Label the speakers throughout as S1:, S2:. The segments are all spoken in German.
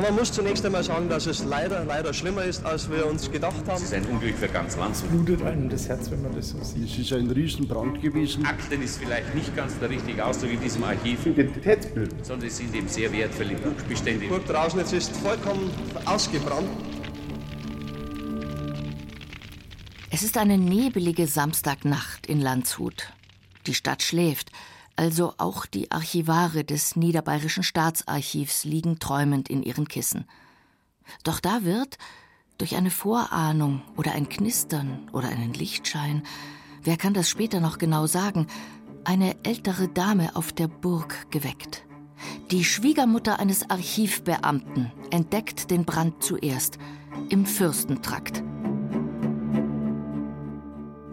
S1: Ja, man muss zunächst einmal sagen, dass es leider, leider schlimmer ist, als wir uns gedacht haben. Es
S2: ist ein Unglück für ganz Landshut.
S3: Blutet einem das Herz, wenn man das so sieht.
S4: Es ist ein Riesenbrand gewesen.
S2: Akten ist vielleicht nicht ganz der richtige Ausdruck in diesem Archiv.
S4: Identitätsbild.
S2: Sondern es sind eben sehr wertvolle Buchbestände.
S1: Die Burg draußen jetzt ist vollkommen ausgebrannt.
S5: Es ist eine nebelige Samstagnacht in Landshut. Die Stadt schläft, also auch die Archivare des Niederbayerischen Staatsarchivs liegen träumend in ihren Kissen. Doch da wird, durch eine Vorahnung oder ein Knistern oder einen Lichtschein, wer kann das später noch genau sagen, eine ältere Dame auf der Burg geweckt. Die Schwiegermutter eines Archivbeamten entdeckt den Brand zuerst im Fürstentrakt.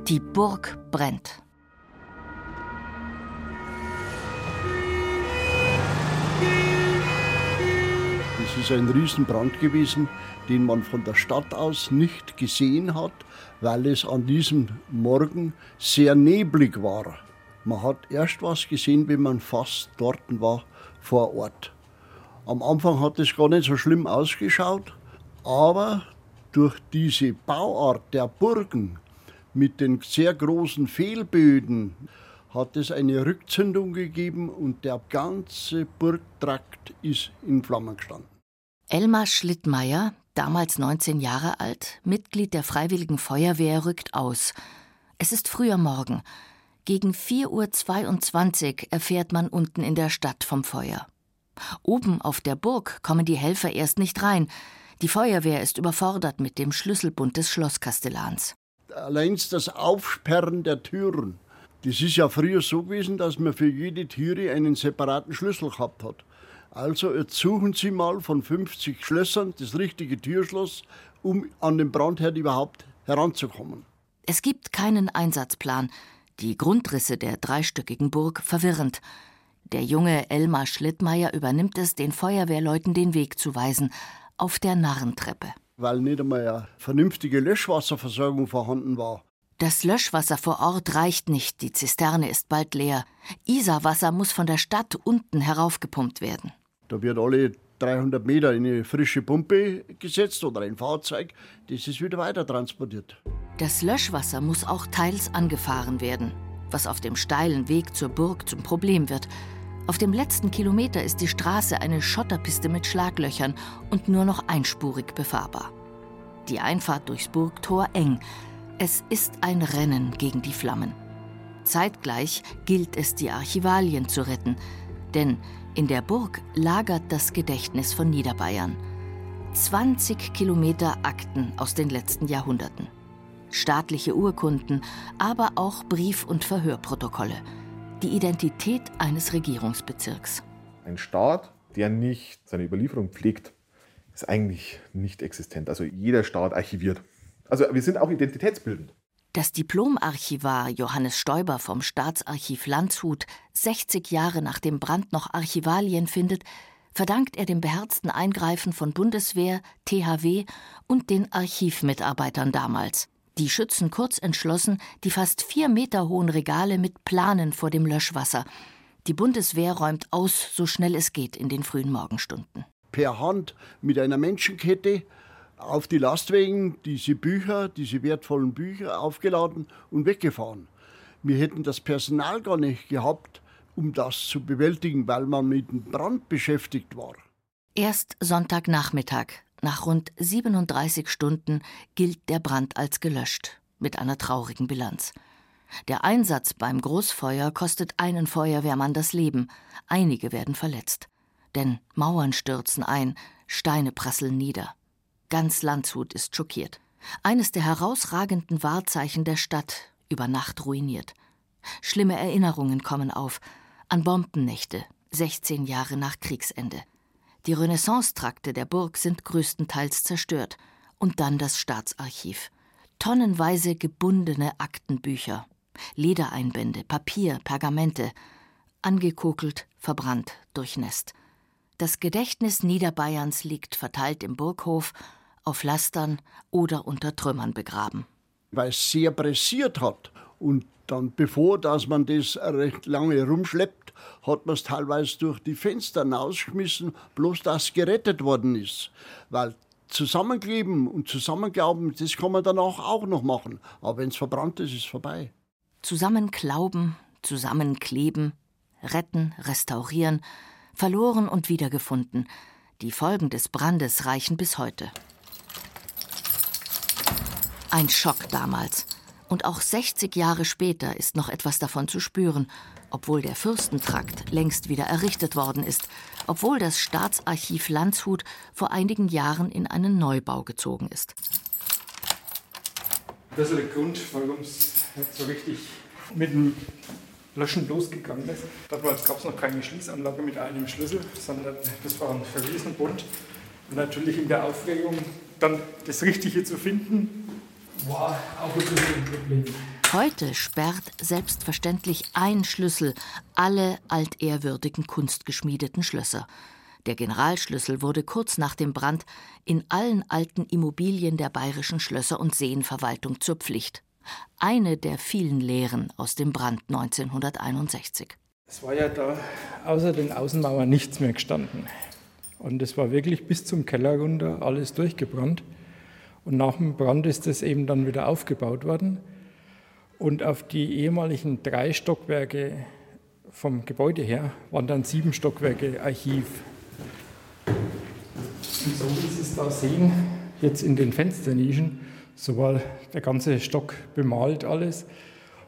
S5: Die Burg brennt.
S4: Ist ein Riesenbrand gewesen, den man von der Stadt aus nicht gesehen hat, weil es an diesem Morgen sehr neblig war. Man hat erst was gesehen, wenn man fast dort war vor Ort. Am Anfang hat es gar nicht so schlimm ausgeschaut, aber durch diese Bauart der Burgen mit den sehr großen Fehlböden hat es eine Rückzündung gegeben und der ganze Burgtrakt ist in Flammen gestanden.
S5: Elmar Schlittmeier, damals 19 Jahre alt, Mitglied der Freiwilligen Feuerwehr, rückt aus. Es ist früher Morgen. Gegen 4.22 Uhr erfährt man unten in der Stadt vom Feuer. Oben auf der Burg kommen die Helfer erst nicht rein. Die Feuerwehr ist überfordert mit dem Schlüsselbund des Schlosskastellans.
S4: Allein das Aufsperren der Türen. Das ist ja früher so gewesen, dass man für jede Türe einen separaten Schlüssel gehabt hat. Also jetzt suchen Sie mal von 50 Schlössern das richtige Türschloss, um an den Brandherd überhaupt heranzukommen.
S5: Es gibt keinen Einsatzplan. Die Grundrisse der dreistöckigen Burg verwirrend. Der junge Elmar Schlittmeier übernimmt es, den Feuerwehrleuten den Weg zu weisen, auf der Narrentreppe.
S4: Weil nicht einmal eine vernünftige Löschwasserversorgung vorhanden war.
S5: Das Löschwasser vor Ort reicht nicht, die Zisterne ist bald leer. Isarwasser muss von der Stadt unten heraufgepumpt werden.
S4: Da wird alle 300 Meter in eine frische Pumpe gesetzt oder ein Fahrzeug, das ist wieder weiter transportiert.
S5: Das Löschwasser muss auch teils angefahren werden, was auf dem steilen Weg zur Burg zum Problem wird. Auf dem letzten Kilometer ist die Straße eine Schotterpiste mit Schlaglöchern und nur noch einspurig befahrbar. Die Einfahrt durchs Burgtor eng. Es ist ein Rennen gegen die Flammen. Zeitgleich gilt es, die Archivalien zu retten, denn in der Burg lagert das Gedächtnis von Niederbayern. 20 Kilometer Akten aus den letzten Jahrhunderten. Staatliche Urkunden, aber auch Brief- und Verhörprotokolle. Die Identität eines Regierungsbezirks.
S6: Ein Staat, der nicht seine Überlieferung pflegt, ist eigentlich nicht existent. Also jeder Staat archiviert. Also wir sind auch identitätsbildend.
S5: Dass Diplomarchivar Johannes Stoiber vom Staatsarchiv Landshut 60 Jahre nach dem Brand noch Archivalien findet, verdankt er dem beherzten Eingreifen von Bundeswehr, THW und den Archivmitarbeitern damals. Die schützen kurz entschlossen die fast vier Meter hohen Regale mit Planen vor dem Löschwasser. Die Bundeswehr räumt aus, so schnell es geht in den frühen Morgenstunden.
S4: Per Hand mit einer Menschenkette auf die Lastwagen diese Bücher, diese wertvollen Bücher aufgeladen und weggefahren. Wir hätten das Personal gar nicht gehabt, um das zu bewältigen, weil man mit dem Brand beschäftigt war.
S5: Erst Sonntagnachmittag, nach rund 37 Stunden, gilt der Brand als gelöscht, mit einer traurigen Bilanz. Der Einsatz beim Großfeuer kostet einen Feuerwehrmann das Leben, einige werden verletzt. Denn Mauern stürzen ein, Steine prasseln nieder. Ganz Landshut ist schockiert. Eines der herausragenden Wahrzeichen der Stadt, über Nacht ruiniert. Schlimme Erinnerungen kommen auf an Bombennächte, 16 Jahre nach Kriegsende. Die Renaissance-Trakte der Burg sind größtenteils zerstört. Und dann das Staatsarchiv. Tonnenweise gebundene Aktenbücher, Ledereinbände, Papier, Pergamente, angekokelt, verbrannt, durchnässt. Das Gedächtnis Niederbayerns liegt verteilt im Burghof auf Lastern oder unter Trümmern begraben.
S4: weil es sehr pressiert hat. Und dann, bevor dass man das recht lange rumschleppt, hat man es teilweise durch die Fenster hinausgeschmissen, bloß dass gerettet worden ist. Weil zusammenkleben und zusammenglauben, das kann man danach auch noch machen. Aber wenn es verbrannt ist, ist es vorbei.
S5: Zusammenklauben, zusammenkleben, retten, restaurieren, verloren und wiedergefunden. Die Folgen des Brandes reichen bis heute. Ein Schock damals. Und auch 60 Jahre später ist noch etwas davon zu spüren, obwohl der Fürstentrakt längst wieder errichtet worden ist, obwohl das Staatsarchiv Landshut vor einigen Jahren in einen Neubau gezogen ist.
S3: Das ist der Grund, warum es so richtig mit dem Löschen losgegangen ist. Damals gab es noch keine Schließanlage mit einem Schlüssel, sondern das war ein Verwiesenbund. Und natürlich in der Aufregung, dann das Richtige zu finden,
S5: Heute sperrt selbstverständlich ein Schlüssel alle altehrwürdigen kunstgeschmiedeten Schlösser. Der Generalschlüssel wurde kurz nach dem Brand in allen alten Immobilien der bayerischen Schlösser und Seenverwaltung zur Pflicht. Eine der vielen Lehren aus dem Brand 1961.
S3: Es war ja da außer den Außenmauern nichts mehr gestanden. Und es war wirklich bis zum Keller runter alles durchgebrannt. Und nach dem Brand ist es eben dann wieder aufgebaut worden. Und auf die ehemaligen drei Stockwerke vom Gebäude her waren dann sieben Stockwerke Archiv. Und so wie Sie es da sehen, jetzt in den Fensternischen, so war der ganze Stock bemalt alles.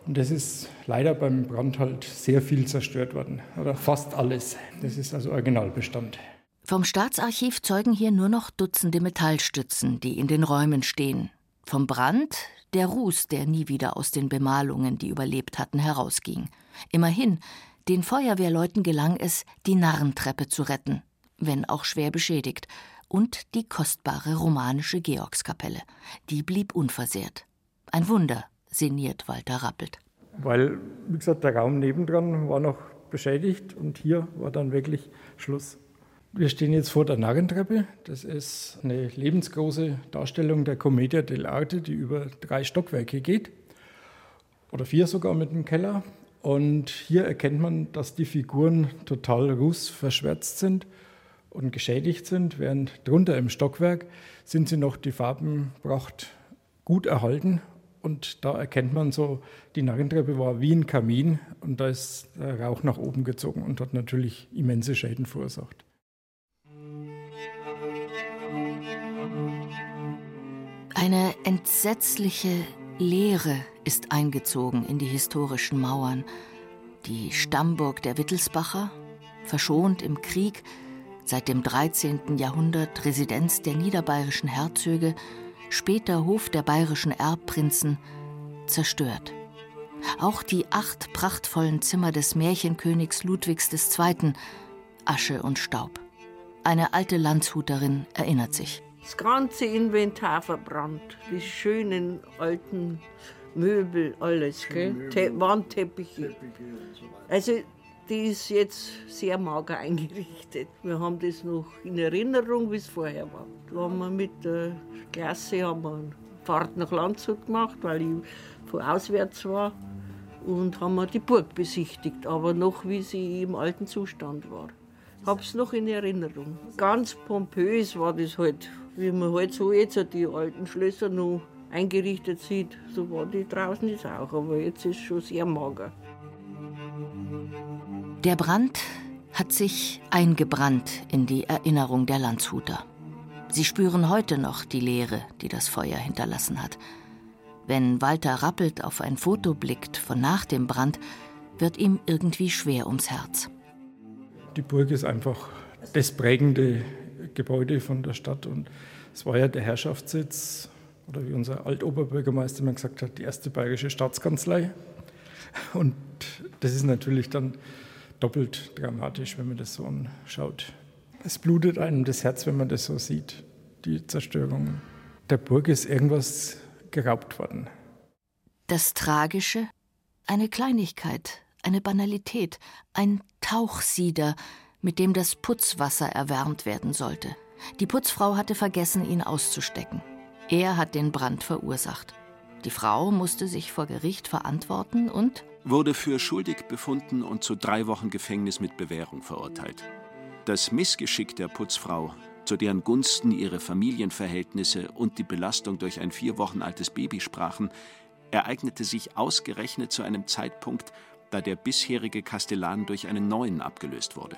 S3: Und das ist leider beim Brand halt sehr viel zerstört worden. Oder fast alles. Das ist also Originalbestand.
S5: Vom Staatsarchiv zeugen hier nur noch Dutzende Metallstützen, die in den Räumen stehen. Vom Brand der Ruß, der nie wieder aus den Bemalungen, die überlebt hatten, herausging. Immerhin, den Feuerwehrleuten gelang es, die Narrentreppe zu retten, wenn auch schwer beschädigt, und die kostbare romanische Georgskapelle. Die blieb unversehrt. Ein Wunder, sinniert Walter Rappelt.
S3: Weil, wie gesagt, der Raum nebendran war noch beschädigt und hier war dann wirklich Schluss. Wir stehen jetzt vor der Narrentreppe. Das ist eine lebensgroße Darstellung der Commedia dell'arte, die über drei Stockwerke geht. Oder vier sogar mit dem Keller. Und hier erkennt man, dass die Figuren total rußverschwärzt sind und geschädigt sind, während drunter im Stockwerk sind sie noch die Farbenpracht gut erhalten. Und da erkennt man so, die Narrentreppe war wie ein Kamin und da ist der Rauch nach oben gezogen und hat natürlich immense Schäden verursacht.
S5: Eine entsetzliche Leere ist eingezogen in die historischen Mauern. Die Stammburg der Wittelsbacher, verschont im Krieg, seit dem 13. Jahrhundert Residenz der niederbayerischen Herzöge, später Hof der bayerischen Erbprinzen, zerstört. Auch die acht prachtvollen Zimmer des Märchenkönigs Ludwigs II. Asche und Staub. Eine alte Landshuterin erinnert sich.
S7: Das ganze Inventar verbrannt. Die schönen alten Möbel, alles. Gell? Te Wandteppiche. Also, die ist jetzt sehr mager eingerichtet. Wir haben das noch in Erinnerung, wie es vorher war. Da haben wir mit der Klasse haben wir eine Fahrt nach Landshut gemacht, weil ich von auswärts war. Und haben wir die Burg besichtigt, aber noch wie sie im alten Zustand war. Ich habe es noch in Erinnerung. Ganz pompös war das halt wie man halt so jetzt die alten Schlösser noch eingerichtet sieht, so war die draußen jetzt auch, aber jetzt ist es schon sehr mager.
S5: Der Brand hat sich eingebrannt in die Erinnerung der Landshuter. Sie spüren heute noch die Leere, die das Feuer hinterlassen hat. Wenn Walter Rappelt auf ein Foto blickt von nach dem Brand, wird ihm irgendwie schwer ums Herz.
S3: Die Burg ist einfach das prägende Gebäude von der Stadt. Und es war ja der Herrschaftssitz, oder wie unser Altoberbürgermeister immer gesagt hat, die erste bayerische Staatskanzlei. Und das ist natürlich dann doppelt dramatisch, wenn man das so anschaut. Es blutet einem das Herz, wenn man das so sieht, die Zerstörung. Der Burg ist irgendwas geraubt worden.
S5: Das Tragische? Eine Kleinigkeit, eine Banalität, ein Tauchsieder, mit dem das Putzwasser erwärmt werden sollte. Die Putzfrau hatte vergessen, ihn auszustecken. Er hat den Brand verursacht. Die Frau musste sich vor Gericht verantworten und
S8: wurde für schuldig befunden und zu drei Wochen Gefängnis mit Bewährung verurteilt. Das Missgeschick der Putzfrau, zu deren Gunsten ihre Familienverhältnisse und die Belastung durch ein vier Wochen altes Baby sprachen, ereignete sich ausgerechnet zu einem Zeitpunkt, da der bisherige Kastellan durch einen neuen abgelöst wurde.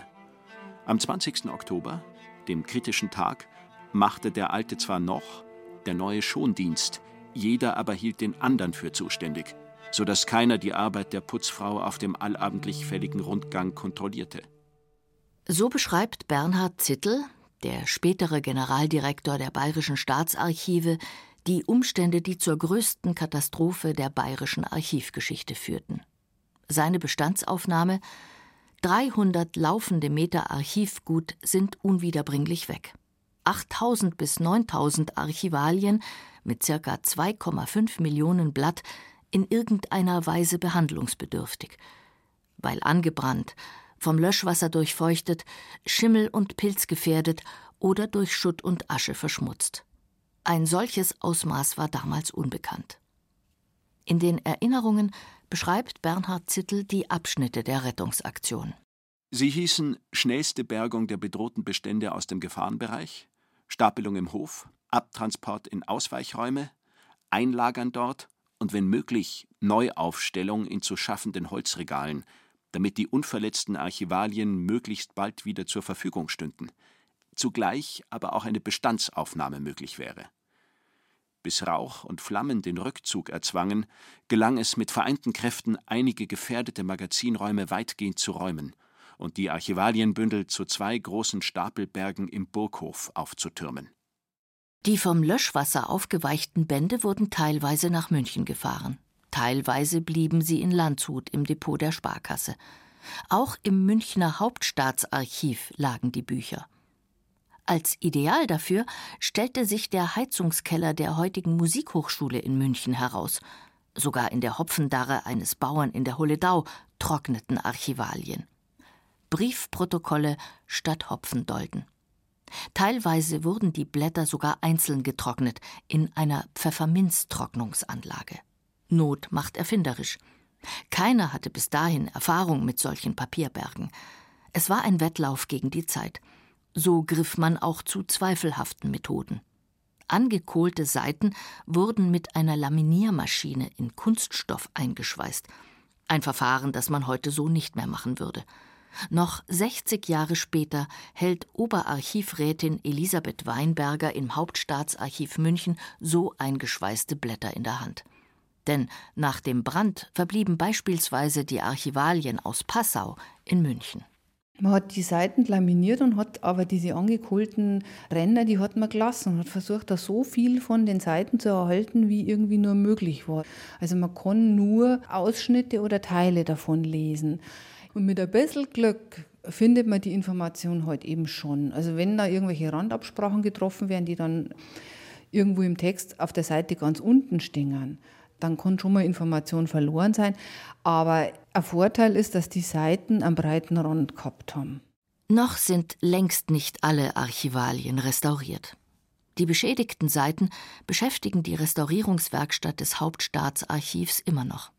S8: Am 20. Oktober, dem kritischen Tag, machte der alte zwar noch, der neue schon Dienst, jeder aber hielt den anderen für zuständig, so dass keiner die Arbeit der Putzfrau auf dem allabendlich fälligen Rundgang kontrollierte.
S5: So beschreibt Bernhard Zittel, der spätere Generaldirektor der Bayerischen Staatsarchive, die Umstände, die zur größten Katastrophe der bayerischen Archivgeschichte führten. Seine Bestandsaufnahme 300 laufende Meter Archivgut sind unwiederbringlich weg. 8000 bis 9000 Archivalien mit ca. 2,5 Millionen Blatt in irgendeiner Weise behandlungsbedürftig. Weil angebrannt, vom Löschwasser durchfeuchtet, Schimmel und Pilz gefährdet oder durch Schutt und Asche verschmutzt. Ein solches Ausmaß war damals unbekannt. In den Erinnerungen beschreibt Bernhard Zittel die Abschnitte der Rettungsaktion.
S8: Sie hießen schnellste Bergung der bedrohten Bestände aus dem Gefahrenbereich, Stapelung im Hof, Abtransport in Ausweichräume, Einlagern dort und wenn möglich Neuaufstellung in zu schaffenden Holzregalen, damit die unverletzten Archivalien möglichst bald wieder zur Verfügung stünden, zugleich aber auch eine Bestandsaufnahme möglich wäre. Bis Rauch und Flammen den Rückzug erzwangen, gelang es mit vereinten Kräften, einige gefährdete Magazinräume weitgehend zu räumen und die Archivalienbündel zu zwei großen Stapelbergen im Burghof aufzutürmen.
S5: Die vom Löschwasser aufgeweichten Bände wurden teilweise nach München gefahren. Teilweise blieben sie in Landshut im Depot der Sparkasse. Auch im Münchner Hauptstaatsarchiv lagen die Bücher. Als Ideal dafür stellte sich der Heizungskeller der heutigen Musikhochschule in München heraus. Sogar in der Hopfendarre eines Bauern in der Holledau trockneten Archivalien. Briefprotokolle statt Hopfendolden. Teilweise wurden die Blätter sogar einzeln getrocknet in einer Pfefferminztrocknungsanlage. Not macht erfinderisch. Keiner hatte bis dahin Erfahrung mit solchen Papierbergen. Es war ein Wettlauf gegen die Zeit. So griff man auch zu zweifelhaften Methoden. Angekohlte Seiten wurden mit einer Laminiermaschine in Kunststoff eingeschweißt. Ein Verfahren, das man heute so nicht mehr machen würde. Noch 60 Jahre später hält Oberarchivrätin Elisabeth Weinberger im Hauptstaatsarchiv München so eingeschweißte Blätter in der Hand. Denn nach dem Brand verblieben beispielsweise die Archivalien aus Passau in München.
S9: Man hat die Seiten laminiert und hat aber diese angekohlten Ränder, die hat man gelassen und hat versucht, da so viel von den Seiten zu erhalten, wie irgendwie nur möglich war. Also man kann nur Ausschnitte oder Teile davon lesen. Und mit ein bisschen Glück findet man die Information heute eben schon. Also wenn da irgendwelche Randabsprachen getroffen werden, die dann irgendwo im Text auf der Seite ganz unten stehen, dann kann schon mal Information verloren sein. Aber ein Vorteil ist, dass die Seiten einen breiten Rand gehabt haben.
S5: Noch sind längst nicht alle Archivalien restauriert. Die beschädigten Seiten beschäftigen die Restaurierungswerkstatt des Hauptstaatsarchivs immer noch.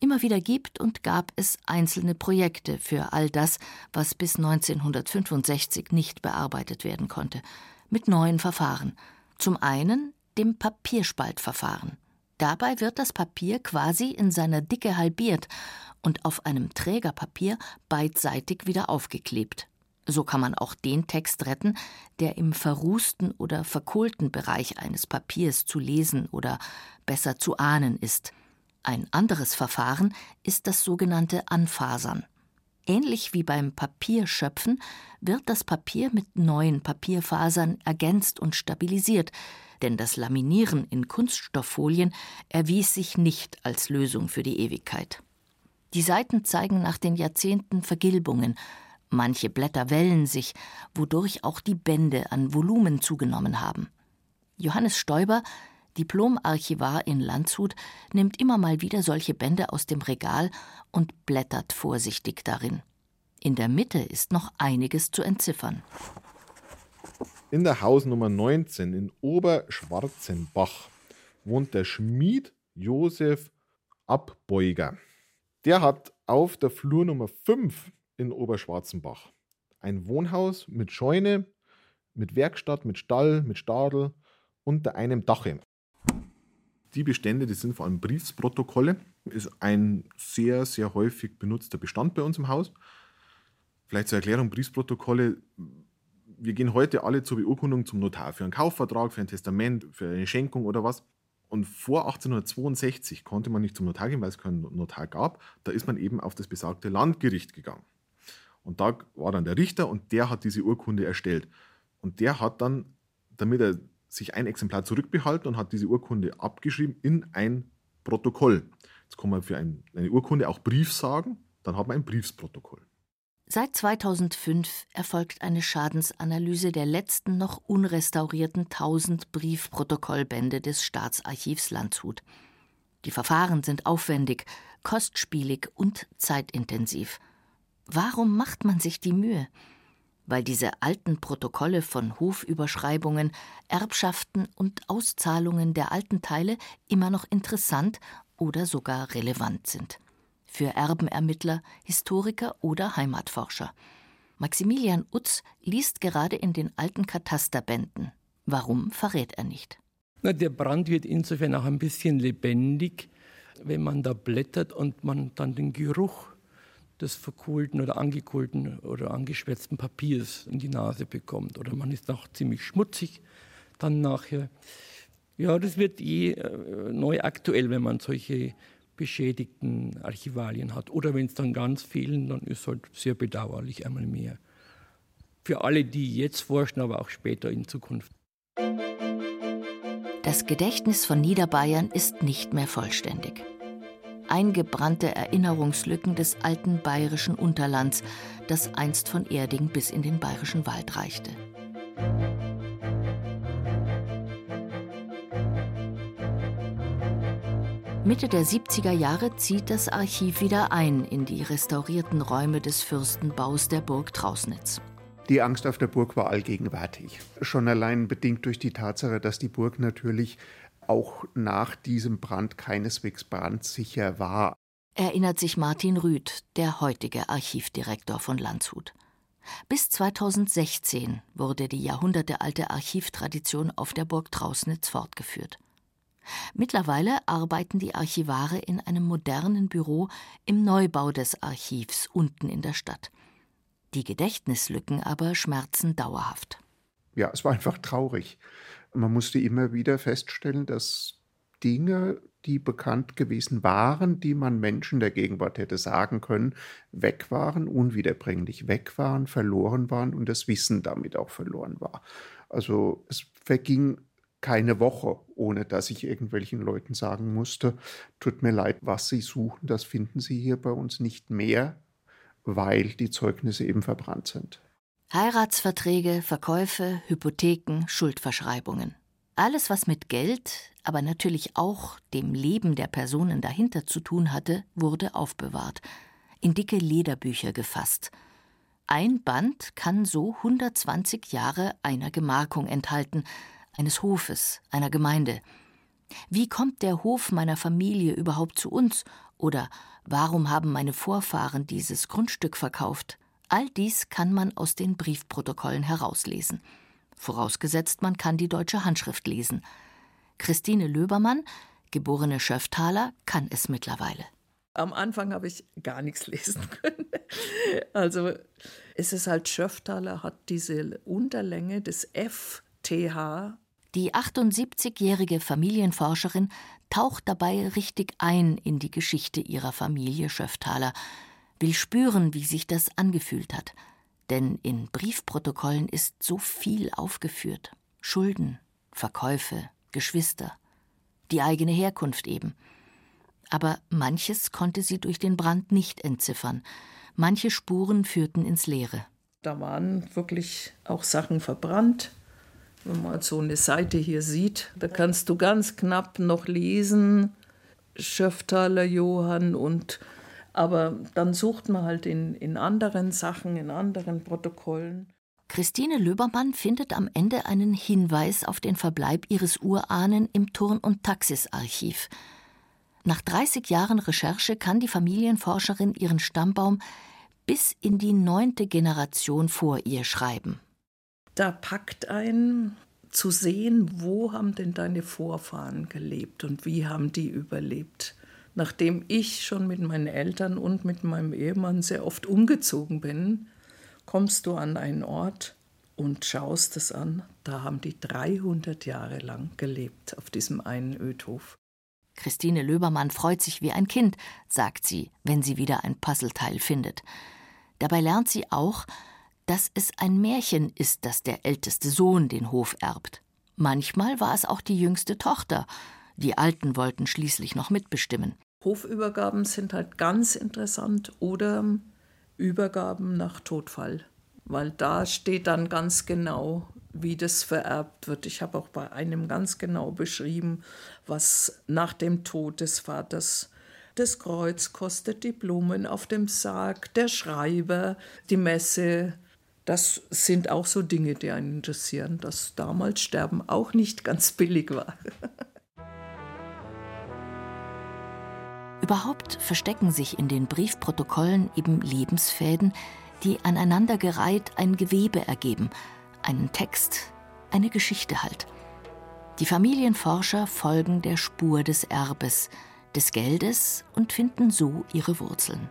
S5: Immer wieder gibt und gab es einzelne Projekte für all das, was bis 1965 nicht bearbeitet werden konnte, mit neuen Verfahren. Zum einen dem Papierspaltverfahren. Dabei wird das Papier quasi in seiner Dicke halbiert und auf einem Trägerpapier beidseitig wieder aufgeklebt. So kann man auch den Text retten, der im verrußten oder verkohlten Bereich eines Papiers zu lesen oder besser zu ahnen ist. Ein anderes Verfahren ist das sogenannte Anfasern. Ähnlich wie beim Papierschöpfen wird das Papier mit neuen Papierfasern ergänzt und stabilisiert, denn das Laminieren in Kunststofffolien erwies sich nicht als Lösung für die Ewigkeit. Die Seiten zeigen nach den Jahrzehnten Vergilbungen, manche Blätter wellen sich, wodurch auch die Bände an Volumen zugenommen haben. Johannes Stoiber, Diplomarchivar in Landshut, nimmt immer mal wieder solche Bände aus dem Regal und blättert vorsichtig darin. In der Mitte ist noch einiges zu entziffern
S6: in der Hausnummer 19 in Oberschwarzenbach wohnt der Schmied Josef Abbeuger. Der hat auf der Flur Nummer 5 in Oberschwarzenbach ein Wohnhaus mit Scheune, mit Werkstatt, mit Stall, mit Stadel unter einem Dache. Die Bestände, die sind vor allem Briefsprotokolle, ist ein sehr, sehr häufig benutzter Bestand bei uns im Haus. Vielleicht zur Erklärung, Briefsprotokolle, wir gehen heute alle zur Beurkundung zum Notar für einen Kaufvertrag, für ein Testament, für eine Schenkung oder was. Und vor 1862 konnte man nicht zum Notar gehen, weil es keinen Notar gab. Da ist man eben auf das besagte Landgericht gegangen. Und da war dann der Richter und der hat diese Urkunde erstellt. Und der hat dann, damit er sich ein Exemplar zurückbehalten und hat diese Urkunde abgeschrieben in ein Protokoll. Jetzt kann man für ein, eine Urkunde auch Brief sagen, dann hat man ein Briefsprotokoll.
S5: Seit 2005 erfolgt eine Schadensanalyse der letzten noch unrestaurierten 1000 Briefprotokollbände des Staatsarchivs Landshut. Die Verfahren sind aufwendig, kostspielig und zeitintensiv. Warum macht man sich die Mühe? Weil diese alten Protokolle von Hofüberschreibungen, Erbschaften und Auszahlungen der alten Teile immer noch interessant oder sogar relevant sind für Erbenermittler, Historiker oder Heimatforscher. Maximilian Utz liest gerade in den alten Katasterbänden. Warum verrät er nicht?
S10: Na, der Brand wird insofern auch ein bisschen lebendig, wenn man da blättert und man dann den Geruch des verkohlten oder angekohlten oder angeschwärzten Papiers in die Nase bekommt. Oder man ist auch ziemlich schmutzig dann nachher. Ja, das wird eh äh, neu aktuell, wenn man solche beschädigten Archivalien hat. Oder wenn es dann ganz fehlen, dann ist halt sehr bedauerlich einmal mehr. Für alle, die jetzt forschen, aber auch später in Zukunft.
S5: Das Gedächtnis von Niederbayern ist nicht mehr vollständig. Eingebrannte Erinnerungslücken des alten bayerischen Unterlands, das einst von Erding bis in den bayerischen Wald reichte. Mitte der 70er Jahre zieht das Archiv wieder ein in die restaurierten Räume des Fürstenbaus der Burg Trausnitz.
S11: Die Angst auf der Burg war allgegenwärtig. Schon allein bedingt durch die Tatsache, dass die Burg natürlich auch nach diesem Brand keineswegs brandsicher war.
S5: Erinnert sich Martin Rüth, der heutige Archivdirektor von Landshut. Bis 2016 wurde die jahrhundertealte Archivtradition auf der Burg Trausnitz fortgeführt. Mittlerweile arbeiten die Archivare in einem modernen Büro im Neubau des Archivs unten in der Stadt. Die Gedächtnislücken aber schmerzen dauerhaft.
S11: Ja, es war einfach traurig. Man musste immer wieder feststellen, dass Dinge, die bekannt gewesen waren, die man Menschen der Gegenwart hätte sagen können, weg waren, unwiederbringlich weg waren, verloren waren und das Wissen damit auch verloren war. Also es verging keine Woche, ohne dass ich irgendwelchen Leuten sagen musste, tut mir leid, was Sie suchen, das finden Sie hier bei uns nicht mehr, weil die Zeugnisse eben verbrannt sind.
S5: Heiratsverträge, Verkäufe, Hypotheken, Schuldverschreibungen. Alles, was mit Geld, aber natürlich auch dem Leben der Personen dahinter zu tun hatte, wurde aufbewahrt, in dicke Lederbücher gefasst. Ein Band kann so 120 Jahre einer Gemarkung enthalten, eines Hofes, einer Gemeinde. Wie kommt der Hof meiner Familie überhaupt zu uns? Oder warum haben meine Vorfahren dieses Grundstück verkauft? All dies kann man aus den Briefprotokollen herauslesen. Vorausgesetzt, man kann die deutsche Handschrift lesen. Christine Löbermann, geborene Schöftaler, kann es mittlerweile.
S12: Am Anfang habe ich gar nichts lesen können. Also es ist halt Schöftaler hat diese Unterlänge des FTH
S5: die 78-jährige Familienforscherin taucht dabei richtig ein in die Geschichte ihrer Familie Schöftaler, will spüren, wie sich das angefühlt hat. Denn in Briefprotokollen ist so viel aufgeführt. Schulden, Verkäufe, Geschwister, die eigene Herkunft eben. Aber manches konnte sie durch den Brand nicht entziffern. Manche Spuren führten ins Leere.
S12: Da waren wirklich auch Sachen verbrannt, wenn man so eine Seite hier sieht, da kannst du ganz knapp noch lesen, Schöftaler Johann und aber dann sucht man halt in, in anderen Sachen, in anderen Protokollen.
S5: Christine Löbermann findet am Ende einen Hinweis auf den Verbleib ihres Urahnen im Turn- und Taxisarchiv. Nach 30 Jahren Recherche kann die Familienforscherin ihren Stammbaum bis in die neunte Generation vor ihr schreiben.
S12: Da packt ein zu sehen, wo haben denn deine Vorfahren gelebt und wie haben die überlebt. Nachdem ich schon mit meinen Eltern und mit meinem Ehemann sehr oft umgezogen bin, kommst du an einen Ort und schaust es an. Da haben die 300 Jahre lang gelebt auf diesem einen Ödhof.
S5: Christine Löbermann freut sich wie ein Kind, sagt sie, wenn sie wieder ein Puzzleteil findet. Dabei lernt sie auch, dass es ein Märchen ist, dass der älteste Sohn den Hof erbt. Manchmal war es auch die jüngste Tochter. Die Alten wollten schließlich noch mitbestimmen.
S12: Hofübergaben sind halt ganz interessant oder Übergaben nach Todfall, weil da steht dann ganz genau, wie das vererbt wird. Ich habe auch bei einem ganz genau beschrieben, was nach dem Tod des Vaters das Kreuz kostet, die Blumen auf dem Sarg, der Schreiber, die Messe. Das sind auch so Dinge, die einen interessieren, dass damals Sterben auch nicht ganz billig war.
S5: Überhaupt verstecken sich in den Briefprotokollen eben Lebensfäden, die aneinandergereiht ein Gewebe ergeben, einen Text, eine Geschichte halt. Die Familienforscher folgen der Spur des Erbes, des Geldes und finden so ihre Wurzeln.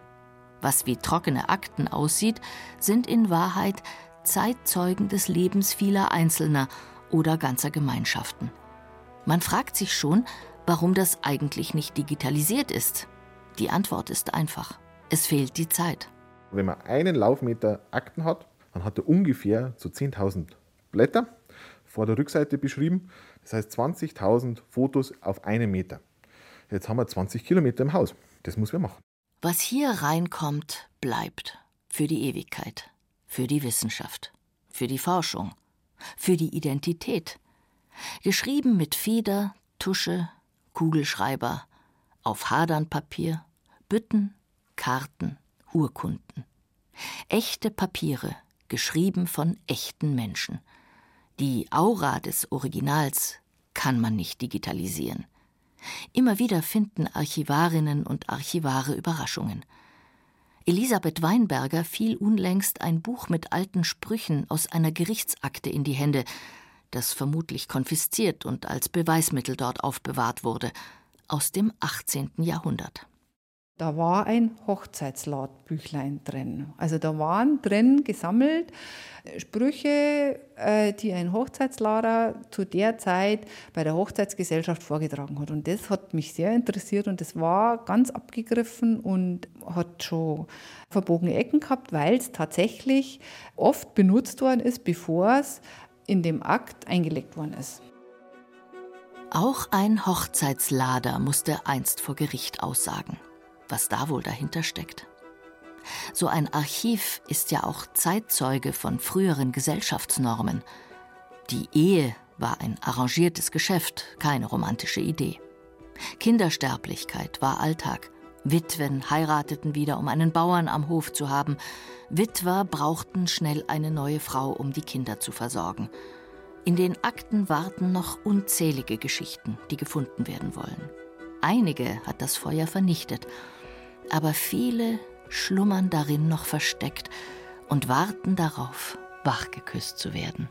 S5: Was wie trockene Akten aussieht, sind in Wahrheit Zeitzeugen des Lebens vieler Einzelner oder ganzer Gemeinschaften. Man fragt sich schon, warum das eigentlich nicht digitalisiert ist. Die Antwort ist einfach. Es fehlt die Zeit.
S6: Wenn man einen Laufmeter Akten hat, dann hat er ungefähr so 10.000 Blätter vor der Rückseite beschrieben. Das heißt 20.000 Fotos auf einen Meter. Jetzt haben wir 20 Kilometer im Haus. Das muss wir machen.
S5: Was hier reinkommt, bleibt. Für die Ewigkeit. Für die Wissenschaft. Für die Forschung. Für die Identität. Geschrieben mit Feder, Tusche, Kugelschreiber, auf Hadernpapier, Bütten, Karten, Urkunden. Echte Papiere, geschrieben von echten Menschen. Die Aura des Originals kann man nicht digitalisieren. Immer wieder finden Archivarinnen und Archivare Überraschungen. Elisabeth Weinberger fiel unlängst ein Buch mit alten Sprüchen aus einer Gerichtsakte in die Hände, das vermutlich konfisziert und als Beweismittel dort aufbewahrt wurde, aus dem 18. Jahrhundert.
S9: Da war ein Hochzeitsladbüchlein drin. Also da waren drin gesammelt Sprüche, äh, die ein Hochzeitslader zu der Zeit bei der Hochzeitsgesellschaft vorgetragen hat. Und das hat mich sehr interessiert und das war ganz abgegriffen und hat schon verbogene Ecken gehabt, weil es tatsächlich oft benutzt worden ist, bevor es in dem Akt eingelegt worden ist.
S5: Auch ein Hochzeitslader musste einst vor Gericht aussagen. Was da wohl dahinter steckt? So ein Archiv ist ja auch Zeitzeuge von früheren Gesellschaftsnormen. Die Ehe war ein arrangiertes Geschäft, keine romantische Idee. Kindersterblichkeit war Alltag. Witwen heirateten wieder, um einen Bauern am Hof zu haben. Witwer brauchten schnell eine neue Frau, um die Kinder zu versorgen. In den Akten warten noch unzählige Geschichten, die gefunden werden wollen. Einige hat das Feuer vernichtet, aber viele schlummern darin noch versteckt und warten darauf, wachgeküsst zu werden.